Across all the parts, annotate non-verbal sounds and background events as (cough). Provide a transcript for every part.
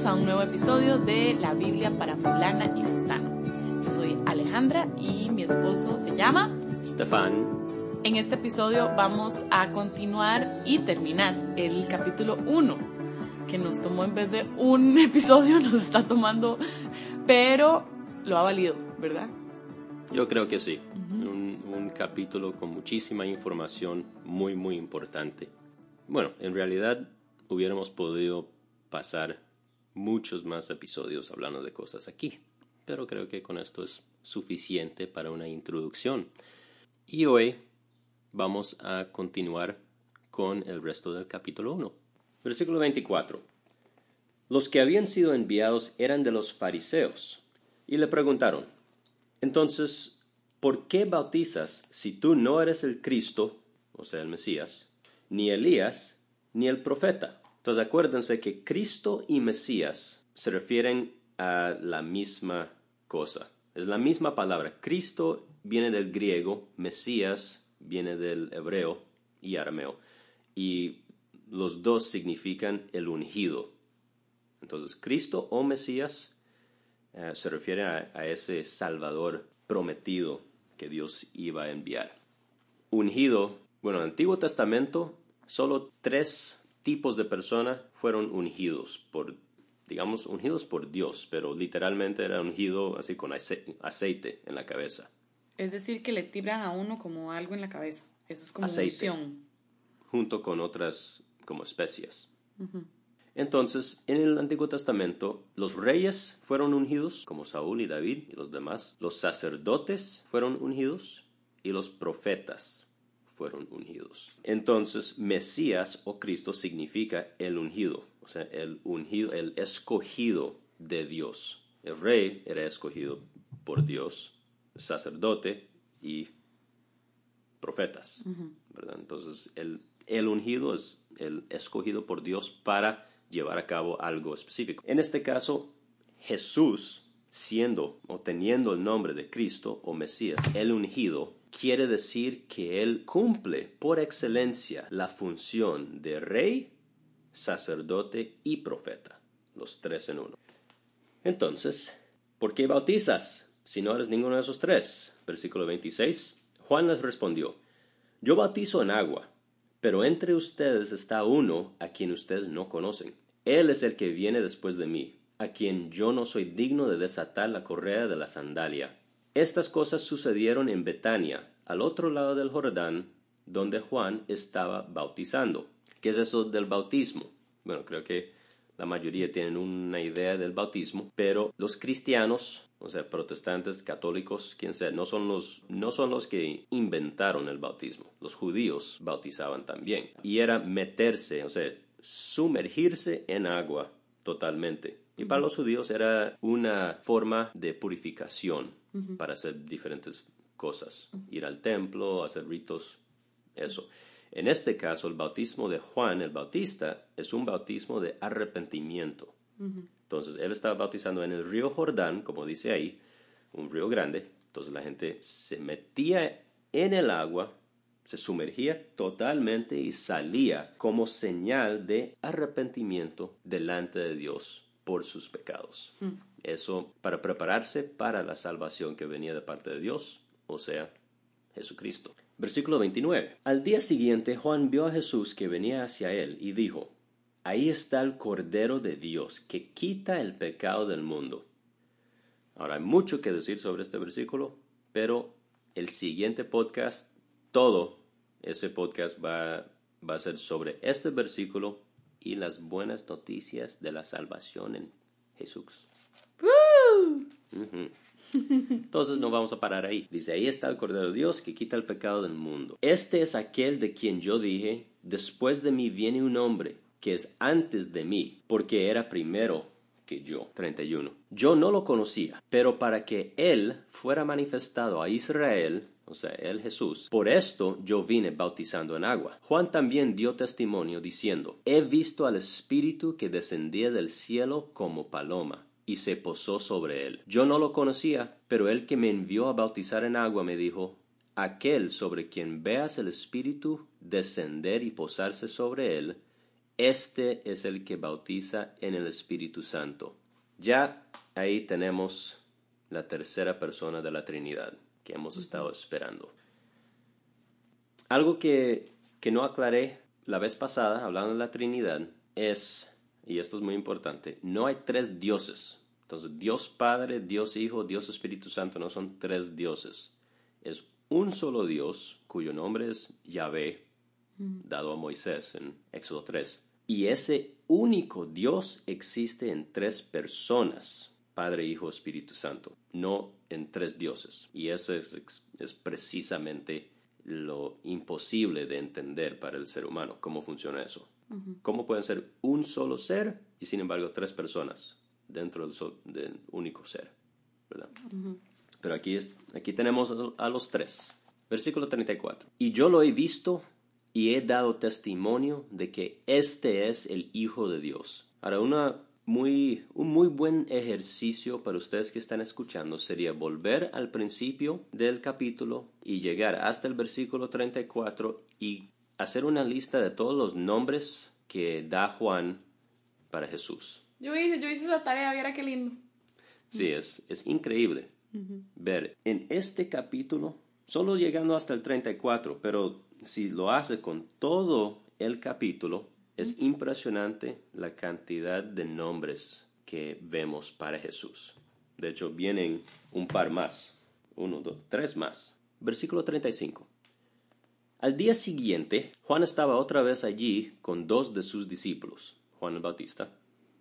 Bienvenidos a un nuevo episodio de La Biblia para fulana y sultano. Yo soy Alejandra y mi esposo se llama Stefan. En este episodio vamos a continuar y terminar el capítulo 1, que nos tomó en vez de un (laughs) episodio, nos está tomando, pero lo ha valido, ¿verdad? Yo creo que sí. un, un capítulo con muchísima información muy, muy importante. Bueno, en realidad hubiéramos podido pasar muchos más episodios hablando de cosas aquí, pero creo que con esto es suficiente para una introducción. Y hoy vamos a continuar con el resto del capítulo 1. Versículo 24. Los que habían sido enviados eran de los fariseos y le preguntaron, entonces, ¿por qué bautizas si tú no eres el Cristo, o sea, el Mesías, ni Elías, ni el profeta? Entonces acuérdense que Cristo y Mesías se refieren a la misma cosa. Es la misma palabra. Cristo viene del griego, Mesías viene del hebreo y arameo. Y los dos significan el ungido. Entonces Cristo o Mesías eh, se refiere a, a ese Salvador prometido que Dios iba a enviar. Ungido, bueno, en el Antiguo Testamento solo tres tipos de personas fueron ungidos por, digamos, ungidos por Dios, pero literalmente era ungido así con ace- aceite en la cabeza. Es decir, que le tiran a uno como algo en la cabeza. Eso es como Aceite. unción. junto con otras como especias. Entonces, en el Antiguo Testamento, los reyes fueron ungidos, como Saúl y David y los demás. Los sacerdotes fueron ungidos y los profetas fueron ungidos. Entonces, Mesías o Cristo significa el ungido, o sea, el ungido, el escogido de Dios. El rey era escogido por Dios, sacerdote y profetas. ¿verdad? Entonces, el, el ungido es el escogido por Dios para llevar a cabo algo específico. En este caso, Jesús, siendo o teniendo el nombre de Cristo o Mesías, el ungido, quiere decir que Él cumple por excelencia la función de rey, sacerdote y profeta, los tres en uno. Entonces, ¿por qué bautizas si no eres ninguno de esos tres? Versículo 26. Juan les respondió, Yo bautizo en agua, pero entre ustedes está uno a quien ustedes no conocen. Él es el que viene después de mí, a quien yo no soy digno de desatar la correa de la sandalia. Estas cosas sucedieron en Betania, al otro lado del Jordán, donde Juan estaba bautizando. ¿Qué es eso del bautismo? Bueno, creo que la mayoría tienen una idea del bautismo, pero los cristianos, o sea, protestantes, católicos, quien sea, no son los, no son los que inventaron el bautismo. Los judíos bautizaban también. Y era meterse, o sea, sumergirse en agua totalmente. Y para los judíos era una forma de purificación para hacer diferentes cosas. Ir al templo, hacer ritos, eso. En este caso, el bautismo de Juan el Bautista es un bautismo de arrepentimiento. Entonces, él estaba bautizando en el río Jordán, como dice ahí, un río grande. Entonces, la gente se metía en el agua, se sumergía totalmente y salía como señal de arrepentimiento delante de Dios por sus pecados. Eso para prepararse para la salvación que venía de parte de Dios, o sea, Jesucristo. Versículo 29. Al día siguiente Juan vio a Jesús que venía hacia él y dijo, Ahí está el Cordero de Dios que quita el pecado del mundo. Ahora hay mucho que decir sobre este versículo, pero el siguiente podcast, todo ese podcast va, a ser sobre este versículo y las buenas noticias de la salvación en Jesús. Entonces no vamos a parar ahí. Dice, ahí está el Cordero de Dios que quita el pecado del mundo. Este es aquel de quien yo dije, después de mí viene un hombre que es antes de mí, porque era primero que yo. 31. Yo no lo conocía, pero para que él fuera manifestado a Israel, o sea, él Jesús, por esto yo vine bautizando en agua. Juan también dio testimonio diciendo, he visto al Espíritu que descendía del cielo como paloma y se posó sobre él. Yo no lo conocía, pero el que me envió a bautizar en agua me dijo, aquel sobre quien veas el Espíritu descender y posarse sobre él, Este es el que bautiza en el Espíritu Santo. Ya ahí tenemos la tercera persona de la Trinidad que hemos estado esperando. Algo que, que no aclaré la vez pasada, hablando de la Trinidad, es, y esto es muy importante, no hay tres dioses. Entonces, Dios Padre, Dios Hijo, Dios Espíritu Santo no son tres dioses. Es un solo Dios cuyo nombre es Yahvé, dado a Moisés en Éxodo 3. Y ese único Dios existe en tres personas, Padre, Hijo, Espíritu Santo, no en tres dioses. Y eso es, es precisamente lo imposible de entender para el ser humano, cómo funciona eso. ¿Cómo pueden ser un solo ser y sin embargo tres personas dentro del, único ser? ¿verdad? Pero aquí, es, aquí tenemos a los tres. Versículo 34. Y yo lo he visto y he dado testimonio de que este es el Hijo de Dios. Ahora, una muy, un muy buen ejercicio para ustedes que están escuchando sería volver al principio del capítulo y llegar hasta el versículo 34 y hacer una lista de todos los nombres que da Juan para Jesús. Yo hice, yo hice esa tarea, viera qué lindo. Sí, es, es increíble ver en este capítulo, solo llegando hasta el 34, pero si lo hace con todo el capítulo, es impresionante la cantidad de nombres que vemos para Jesús. De hecho, vienen un par más. Uno, dos, tres más. Versículo 35. Al día siguiente, Juan estaba otra vez allí con dos de sus discípulos, Juan el Bautista,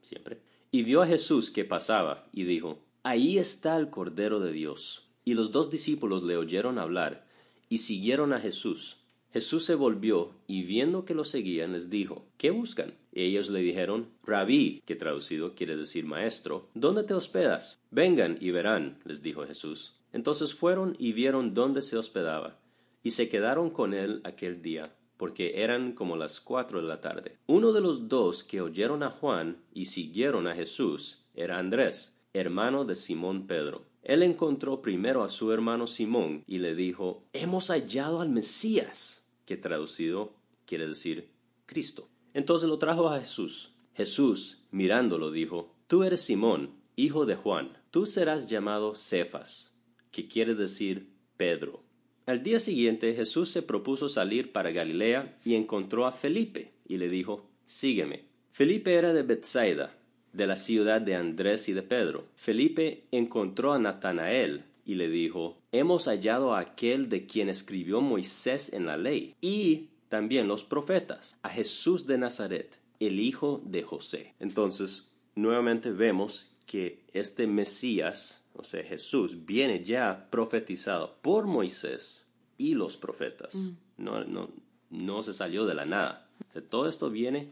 siempre, y vio a Jesús que pasaba y dijo, Ahí está el Cordero de Dios. Y los dos discípulos le oyeron hablar y siguieron a Jesús. Jesús se volvió y viendo que lo seguían les dijo, ¿qué buscan? ellos le dijeron, Rabí, que traducido quiere decir maestro, ¿dónde te hospedas? Vengan y verán, les dijo Jesús. Entonces fueron y vieron dónde se hospedaba, y se quedaron con él aquel día, porque eran como las cuatro de la tarde. Uno de los dos que oyeron a Juan y siguieron a Jesús era Andrés, hermano de Simón Pedro. Él encontró primero a su hermano Simón y le dijo, Hemos hallado al Mesías, que traducido quiere decir Cristo. Entonces lo trajo a Jesús. Jesús, mirándolo, dijo, Tú eres Simón, hijo de Juan, tú serás llamado Cefas, que quiere decir Pedro. Al día siguiente Jesús se propuso salir para Galilea y encontró a Felipe y le dijo, Sígueme. Felipe era de Bethsaida, de la ciudad de Andrés y de Pedro. Felipe encontró a Natanael y le dijo, Hemos hallado a aquel de quien escribió Moisés en la ley y también los profetas, a Jesús de Nazaret, el hijo de José. Entonces, nuevamente vemos que este Mesías, o sea, Jesús, viene ya profetizado por Moisés y los profetas. Mm. No, no, no se salió de la nada. todo esto viene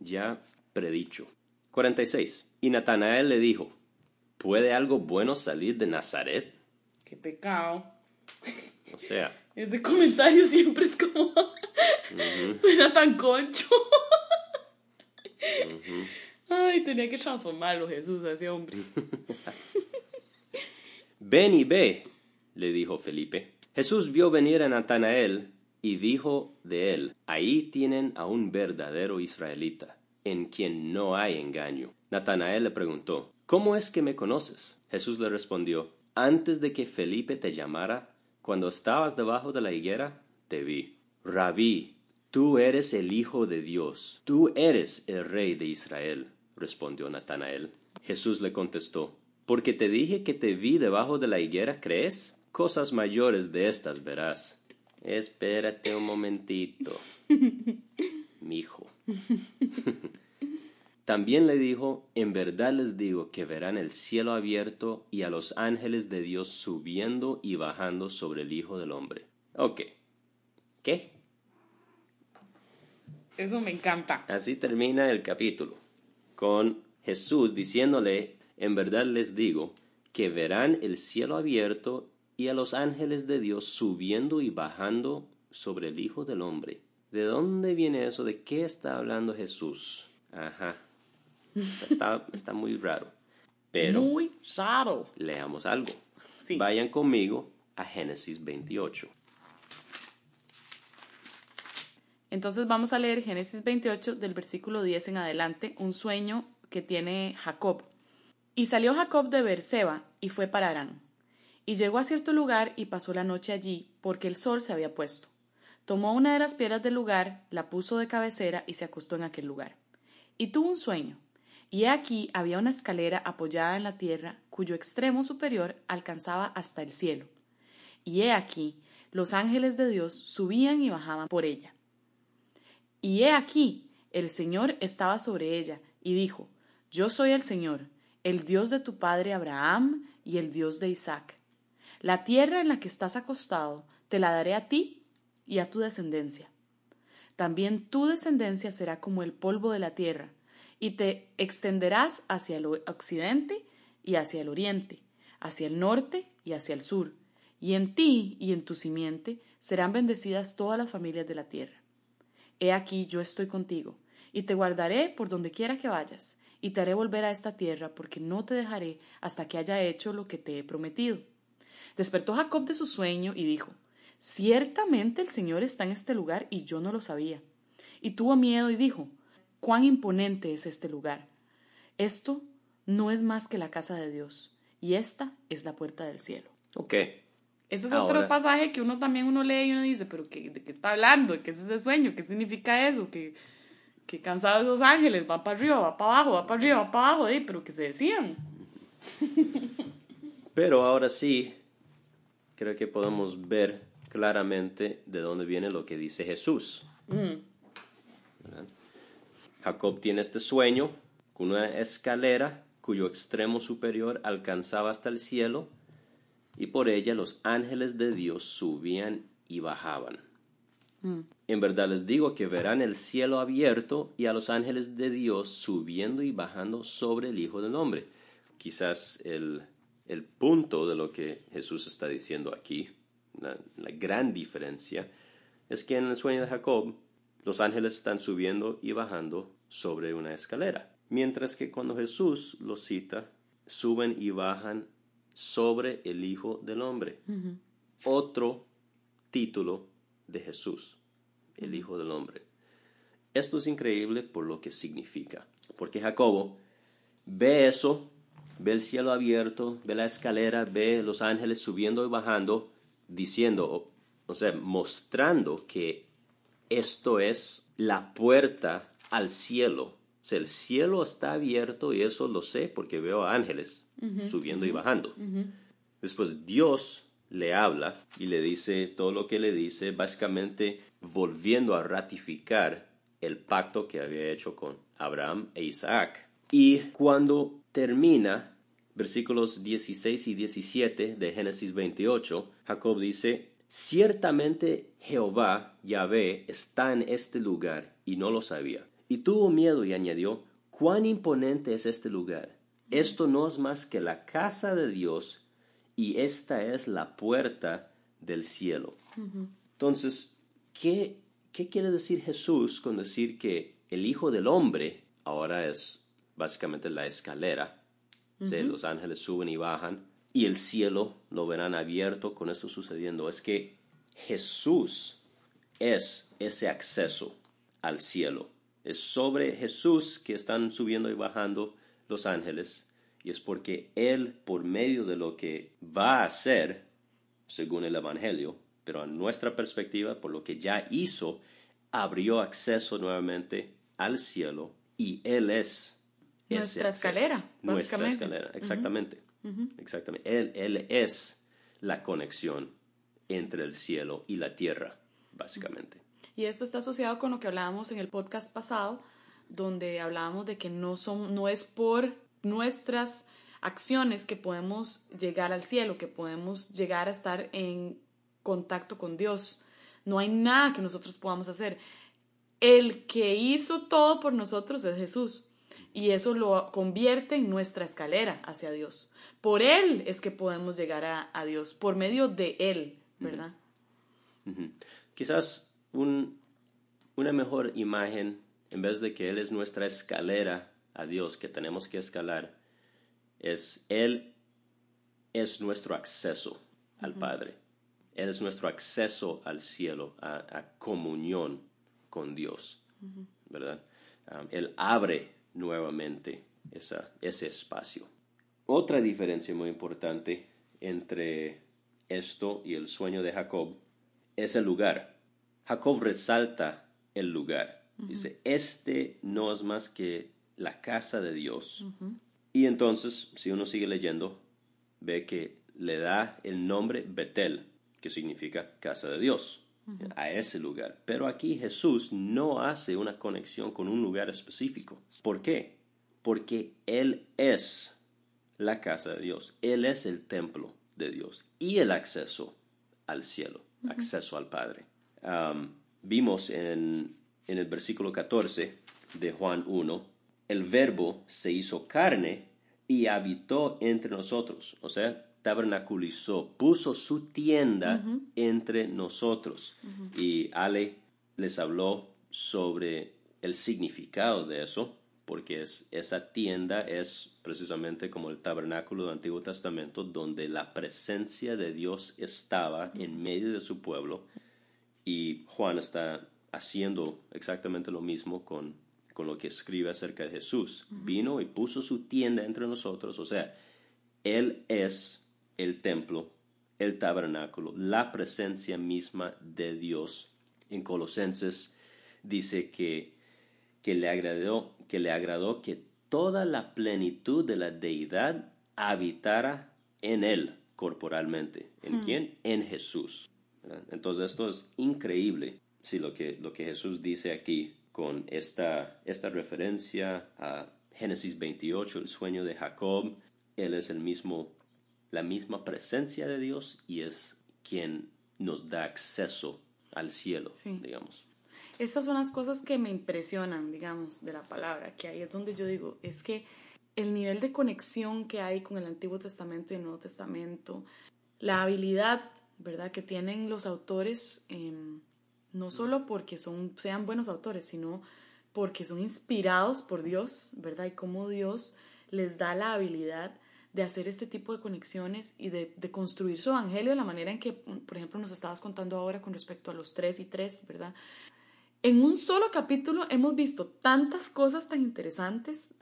ya predicho. 46. Y Natanael le dijo, ¿puede algo bueno salir de Nazaret? Qué pecado. O sea. (laughs) Ese comentario siempre es como... (laughs) Suena tan concho. Ay, tenía que transformarlo Jesús a ese hombre. (laughs) Ven y ve, le dijo Felipe. Jesús vio venir a Natanael y dijo de él, ahí tienen a un verdadero israelita en quien no hay engaño. Natanael le preguntó, ¿Cómo es que me conoces? Jesús le respondió, Antes de que Felipe te llamara, cuando estabas debajo de la higuera, te vi. Rabí, tú eres el Hijo de Dios, tú eres el Rey de Israel, respondió Natanael. Jesús le contestó, Porque te dije que te vi debajo de la higuera, ¿crees? Cosas mayores de estas verás. Espérate un momentito, (laughs) mi hijo. También le dijo, en verdad les digo que verán el cielo abierto y a los ángeles de Dios subiendo y bajando sobre el Hijo del Hombre. Ok. ¿Qué? Eso me encanta. Así termina el capítulo, con Jesús diciéndole, en verdad les digo, que verán el cielo abierto y a los ángeles de Dios subiendo y bajando sobre el Hijo del Hombre. ¿De dónde viene eso? ¿De qué está hablando Jesús? Ajá. Está, está muy raro. Pero muy raro. Leamos algo. Vayan conmigo a Génesis 28. Entonces vamos a leer Génesis 28 del versículo 10 en adelante, un sueño que tiene Jacob. Y salió Jacob de Beerseba y fue para Arán. Y llegó a cierto lugar y pasó la noche allí, porque el sol se había puesto. Tomó una de las piedras del lugar, la puso de cabecera y se acostó en aquel lugar. Y tuvo un sueño. Y aquí había una escalera apoyada en la tierra, cuyo extremo superior alcanzaba hasta el cielo. Y he aquí los ángeles de Dios subían y bajaban por ella. Y he aquí el Señor estaba sobre ella, y dijo, Yo soy el Señor, el Dios de tu padre Abraham y el Dios de Isaac. La tierra en la que estás acostado te la daré a ti y a tu descendencia. También tu descendencia será como el polvo de la tierra, y te extenderás hacia el occidente y hacia el oriente, hacia el norte y hacia el sur, y en ti y en tu simiente serán bendecidas todas las familias de la tierra. He aquí yo estoy contigo, y te guardaré por donde quiera que vayas, y te haré volver a esta tierra, porque no te dejaré hasta que haya hecho lo que te he prometido. Despertó Jacob de su sueño y dijo, Ciertamente el Señor está en este lugar y yo no lo sabía. Y tuvo miedo y dijo, cuán imponente es este lugar. Esto no es más que la casa de Dios, y esta es la puerta del cielo. Ok. Este es otro pasaje que uno también uno lee y uno dice, pero ¿qué, ¿de qué está hablando? ¿Qué es ese sueño? ¿Qué significa eso? ¿Que, que cansados esos ángeles? Va para arriba, va para abajo, va para arriba, va para abajo, ¿eh? pero que se decían. (laughs) Pero ahora sí, creo que podemos ver claramente de dónde viene lo que dice Jesús. Mm. Jacob tiene este sueño con una escalera cuyo extremo superior alcanzaba hasta el cielo y por ella los ángeles de Dios subían y bajaban. Mm. En verdad les digo que verán el cielo abierto y a los ángeles de Dios subiendo y bajando sobre el Hijo del Hombre. Quizás el, el punto de lo que Jesús está diciendo aquí la, gran diferencia es que en el sueño de Jacob los ángeles están subiendo y bajando sobre una escalera, mientras que cuando Jesús los cita, suben y bajan sobre el Hijo del Hombre. Otro título de Jesús, el Hijo del Hombre. Esto es increíble por lo que significa, porque Jacobo ve eso, ve el cielo abierto, ve la escalera, ve los ángeles subiendo y bajando, diciendo, o sea, mostrando que esto es la puerta al cielo. O sea, el cielo está abierto y eso lo sé porque veo ángeles subiendo y bajando. Después Dios le habla y le dice todo lo que le dice, básicamente volviendo a ratificar el pacto que había hecho con Abraham e Isaac. Y cuando termina versículos 16 y 17 de Génesis 28, Jacob dice, Ciertamente Jehová, Yahvé, está en este lugar, y no lo sabía. Y tuvo miedo y añadió, cuán imponente es este lugar. Esto no es más que la casa de Dios, y esta es la puerta del cielo. Entonces, ¿qué, ¿qué quiere decir Jesús con decir que el Hijo del Hombre ahora es básicamente la escalera los ángeles suben y bajan y el cielo lo verán abierto con esto sucediendo. Es que Jesús es ese acceso al cielo. Es sobre Jesús que están subiendo y bajando los ángeles y es porque Él, por medio de lo que va a hacer, según el Evangelio, pero a nuestra perspectiva, por lo que ya hizo, abrió acceso nuevamente al cielo y Él es nuestra escalera, Nuestra escalera, exactamente. Exactamente. Él, él es la conexión entre el cielo y la tierra, básicamente. Y esto está asociado con lo que hablábamos en el podcast pasado, donde hablábamos de que no, son, no es por nuestras acciones que podemos llegar al cielo, que podemos llegar a estar en contacto con Dios. No hay nada que nosotros podamos hacer. El que hizo todo por nosotros es Jesús y eso lo convierte en nuestra escalera hacia Dios. Por Él es que podemos llegar a, Dios, por medio de Él, ¿verdad? Quizás una mejor imagen, en vez de que Él es nuestra escalera a Dios que tenemos que escalar, es Él es nuestro acceso al Padre. Él es nuestro acceso al cielo, a comunión con Dios, ¿verdad? Um, él abre nuevamente esa, ese espacio. Otra diferencia muy importante entre esto y el sueño de Jacob es el lugar. Jacob resalta el lugar. Dice, este no es más que la casa de Dios. Y entonces, si uno sigue leyendo, ve que le da el nombre Betel, que significa casa de Dios, a ese lugar. Pero aquí Jesús no hace una conexión con un lugar específico. ¿Por qué? Porque Él es la casa de Dios, Él es el templo de Dios y el acceso al cielo, acceso al Padre. vimos en, en el versículo 14 de Juan 1, el verbo se hizo carne y habitó entre nosotros, o sea, tabernaculizó, puso su tienda entre nosotros. Y Ale les habló sobre el significado de eso, porque es, esa tienda es precisamente como el tabernáculo del Antiguo Testamento, donde la presencia de Dios estaba en medio de su pueblo. Y Juan está haciendo exactamente lo mismo con, con lo que escribe acerca de Jesús. Vino y puso su tienda entre nosotros, o sea, Él es el templo, el tabernáculo, la presencia misma de Dios. En Colosenses dice que, que, le agradó, que le agradó que toda la plenitud de la deidad habitara en él corporalmente. ¿En hmm. quién? En Jesús. Entonces esto es increíble, si lo que, lo que Jesús dice aquí con esta, esta referencia a Génesis 28, el sueño de Jacob, Él es el mismo la misma presencia de Dios y es quien nos da acceso al cielo, digamos. Estas son las cosas que me impresionan, digamos, de la palabra, que ahí es donde yo digo, es que el nivel de conexión que hay con el Antiguo Testamento y el Nuevo Testamento, la habilidad, ¿verdad?, que tienen los autores, em, no solo porque son, sean buenos autores, sino porque son inspirados por Dios, ¿verdad? Y cómo Dios les da la habilidad de hacer este tipo de conexiones y de, construir su evangelio de la manera en que, por ejemplo, nos estabas contando ahora con respecto a los tres y tres, ¿verdad? En un solo capítulo hemos visto tantas cosas tan interesantes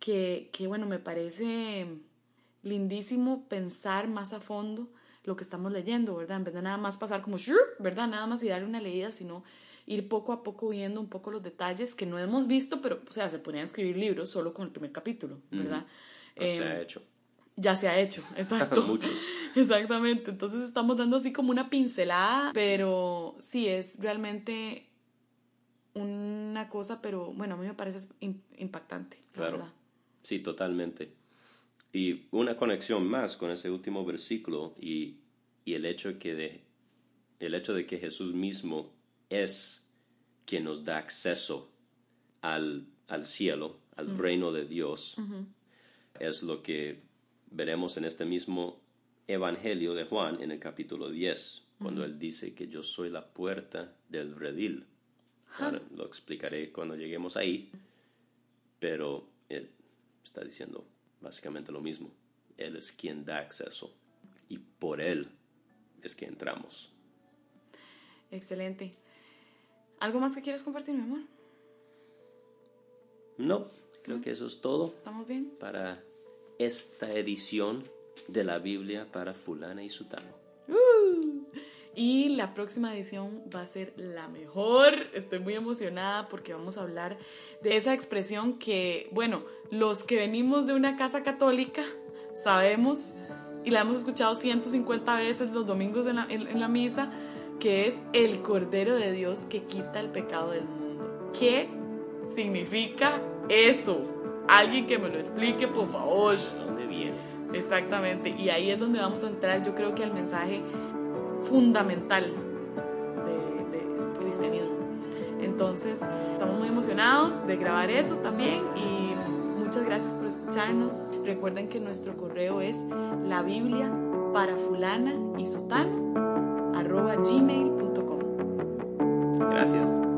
que, que bueno, me parece lindísimo pensar más a fondo lo que estamos leyendo, ¿verdad? En vez de nada más pasar como, ¿verdad? Nada más y darle una leída, sino ir poco a poco viendo un poco los detalles que no hemos visto, pero, o sea, se ponían a escribir libros solo con el primer capítulo, ¿verdad? se ha em, hecho ya se ha hecho, exacto. Muchos. (laughs) Exactamente, entonces estamos dando así como una pincelada, pero sí es realmente una cosa, pero bueno, a mí me parece impactante. Claro. Sí, totalmente. Y una conexión más con ese último versículo y, y el, hecho que de, el hecho de que Jesús mismo es quien nos da acceso al, al cielo, al reino de Dios, es lo que veremos en este mismo Evangelio de Juan en el capítulo 10, cuando él dice que yo soy la puerta del redil. lo explicaré cuando lleguemos ahí, pero él está diciendo básicamente lo mismo. Él es quien da acceso y por él es que entramos. Excelente. ¿Algo más que quieras compartir, mi amor? No, creo que eso es todo. ¿Estamos bien? Para esta edición de la Biblia para fulana y sutano. Uh, y la próxima edición va a ser la mejor. Estoy muy emocionada porque vamos a hablar de esa expresión que, bueno, los que venimos de una casa católica sabemos y la hemos escuchado 150 veces los domingos en la, en la misa, que es el Cordero de Dios que quita el pecado del mundo. ¿Qué significa eso? Alguien que me lo explique, por favor. ¿Dónde viene? Exactamente. Y ahí es donde vamos a entrar, yo creo que al mensaje fundamental del cristianismo. Entonces, estamos muy emocionados de grabar eso también y muchas gracias por escucharnos. Recuerden que nuestro correo es la Biblia para fulana y sutano arroba gmail.com. Gracias.